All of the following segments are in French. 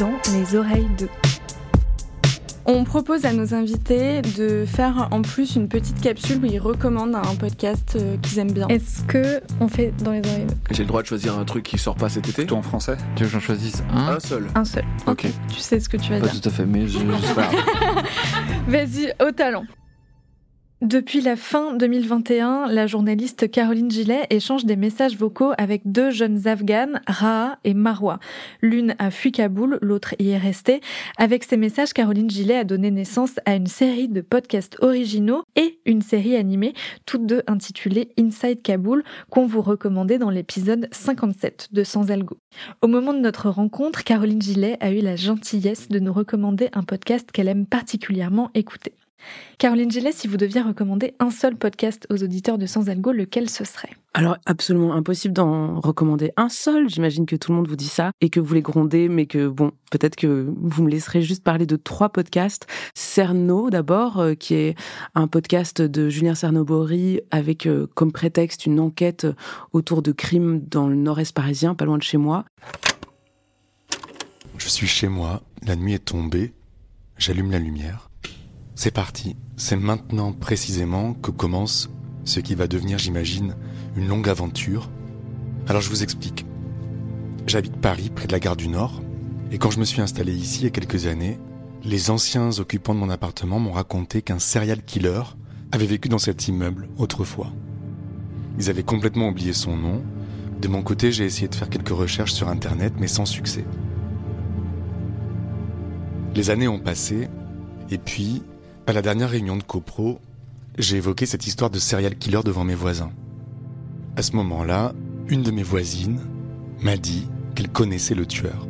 dans Les oreilles de. On propose à nos invités de faire en plus une petite capsule où ils recommandent un podcast euh, qu'ils aiment bien. Est-ce que on fait dans les oreilles de J'ai le droit de choisir un truc qui sort pas cet été? Tout en français Tu veux que j'en choisisse un? Un seul. Un seul. Ok. Tu sais ce que tu vas Pas dire. tout à fait, mais je, je sais pas. Vas-y, au talent. Depuis la fin 2021, la journaliste Caroline Gillet échange des messages vocaux avec deux jeunes Afghanes, Raha et Marwa. L'une a fui Kaboul, l'autre y est restée. Avec ces messages, Caroline Gillet a donné naissance à une série de podcasts originaux et une série animée, toutes deux intitulées Inside Kaboul, qu'on vous recommandait dans l'épisode 57 de Sans Algo. Au moment de notre rencontre, Caroline Gillet a eu la gentillesse de nous recommander un podcast qu'elle aime particulièrement écouter. Caroline Gillet, si vous deviez recommander un seul podcast aux auditeurs de Sans Algo, lequel ce serait? Alors, absolument impossible d'en recommander un seul. J'imagine que tout le monde vous dit ça et que vous les grondez, mais que bon, peut-être que vous me laisserez juste parler de trois podcasts. Cerno, d'abord, euh, qui est un podcast de Julien Cernobori avec euh, comme prétexte une enquête autour de crimes dans le nord-est parisien, pas loin de chez moi. Je suis chez moi, la nuit est tombée, j'allume la lumière. C'est parti, c'est maintenant précisément que commence ce qui va devenir, j'imagine, une longue aventure. Alors je vous explique. J'habite Paris, près de la gare du Nord, et quand je me suis installé ici il y a quelques années, les anciens occupants de mon appartement m'ont raconté qu'un serial killer avait vécu dans cet immeuble autrefois. Ils avaient complètement oublié son nom. De mon côté, j'ai essayé de faire quelques recherches sur Internet, mais sans succès. Les années ont passé, et puis, à la dernière réunion de CoPro, j'ai évoqué cette histoire de serial killer devant mes voisins. À ce moment-là, une de mes voisines m'a dit qu'elle connaissait le tueur.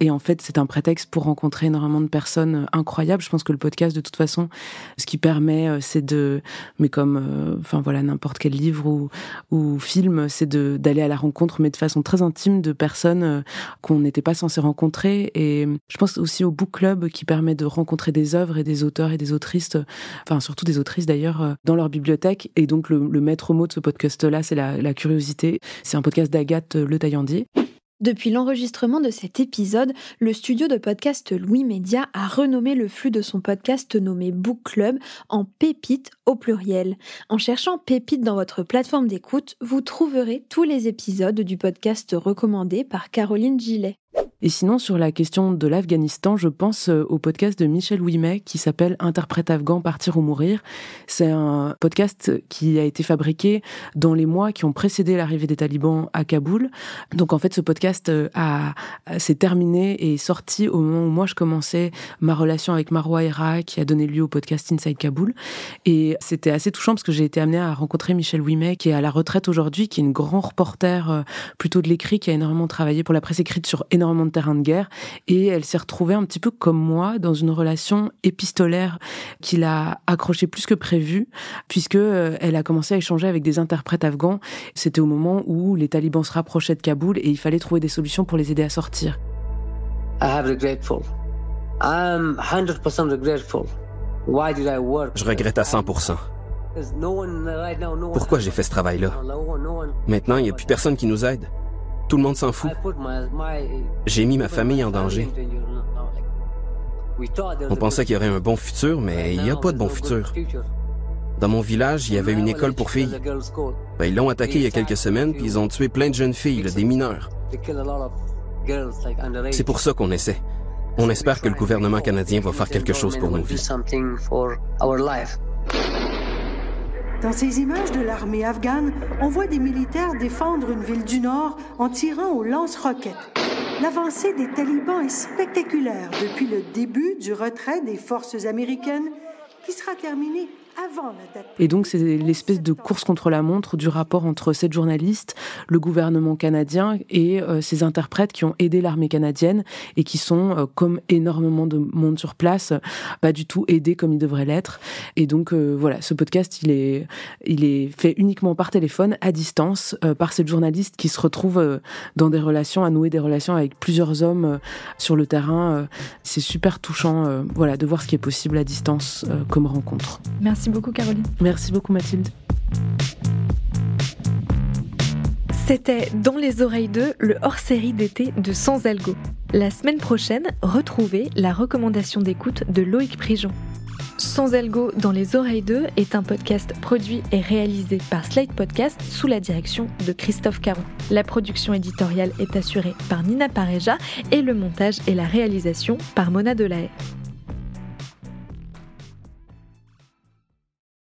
Et en fait, c'est un prétexte pour rencontrer énormément de personnes euh, incroyables. Je pense que le podcast, de toute façon, ce qui permet, euh, c'est de, mais comme, euh, enfin voilà, n'importe quel livre ou, ou film, c'est de d'aller à la rencontre, mais de façon très intime, de personnes qu'on n'était pas censé rencontrer. Et je pense aussi au book club qui permet de rencontrer des œuvres et des auteurs et des autrices, enfin surtout des autrices d'ailleurs, dans leur bibliothèque. Et donc le, le maître mot de ce podcast-là, c'est la, la curiosité. C'est un podcast d'Agathe Le Taillandier. Depuis l'enregistrement de cet épisode, le studio de podcast Louis Média a renommé le flux de son podcast nommé Book Club en Pépite au pluriel. En cherchant Pépite dans votre plateforme d'écoute, vous trouverez tous les épisodes du podcast recommandé par Caroline Gillet. Et sinon, sur la question de l'Afghanistan, je pense euh, au podcast de Michel Ouimet qui s'appelle Interprète afghan, partir ou mourir. C'est un podcast qui a été fabriqué dans les mois qui ont précédé l'arrivée des talibans à Kaboul. Donc en fait, ce podcast euh, a, s'est terminé et est sorti au moment où moi je commençais ma relation avec Marwa Hera qui a donné lieu au podcast Inside Kaboul. Et c'était assez touchant parce que j'ai été amenée à rencontrer Michel Ouimet qui est à la retraite aujourd'hui, qui est une grand reporter euh, plutôt de l'écrit, qui a énormément travaillé pour la presse écrite sur énormément de terrains de guerre. Et elle s'est retrouvée un petit peu comme moi dans une relation épistolaire qui l'a accrochée plus que prévu, puisque euh, elle a commencé à échanger avec des interprètes afghans. C'était au moment où les talibans se rapprochaient de Kaboul et il fallait trouver des solutions pour les aider à sortir. I have regretful. I'm 100% regretful. Why did I work? Je regrette à 100%. There's no one right now, no one- Pourquoi j'ai fait ce travail-là? Maintenant, il n'y a plus personne qui nous aide. Tout le monde s'en fout. J'ai mis ma famille en danger. On pensait qu'il y aurait un bon futur, mais il n'y a pas de bon futur. Dans mon village, il y avait une école pour filles. Ben, ils l'ont attaqué il y a quelques semaines, puis ils ont tué plein de jeunes filles, des mineurs. C'est pour ça qu'on essaie. On espère que le gouvernement canadien va faire quelque chose pour nos vies. Dans ces images de l'armée afghane, on voit des militaires défendre une ville du Nord en tirant aux lance-roquettes. L'avancée des talibans est spectaculaire depuis le début du retrait des forces américaines qui sera terminé avant la date. Et donc, c'est l'espèce de course contre la montre du rapport entre cette journaliste, le gouvernement canadien et euh, ces interprètes qui ont aidé l'armée canadienne et qui sont, euh, comme énormément de monde sur place, euh, pas du tout aidés comme ils devraient l'être. Et donc, euh, voilà, ce podcast, il est, il est fait uniquement par téléphone, à distance, euh, par cette journaliste qui se retrouve euh, dans des relations, à nouer des relations avec plusieurs hommes euh, sur le terrain. c'est super touchant, euh, voilà, de voir ce qui est possible à distance euh, comme rencontre. Merci beaucoup, Caroline. Merci beaucoup Mathilde. C'était Dans les oreilles 2, le hors-série d'été de Sans Algo. La semaine prochaine, retrouvez la recommandation d'écoute de Loïc Prigent. Sans Algo dans les oreilles 2 est un podcast produit et réalisé par Slate Podcast sous la direction de Christophe Caron. La production éditoriale est assurée par Nina Pareja et le montage et la réalisation par Mona Delahaye.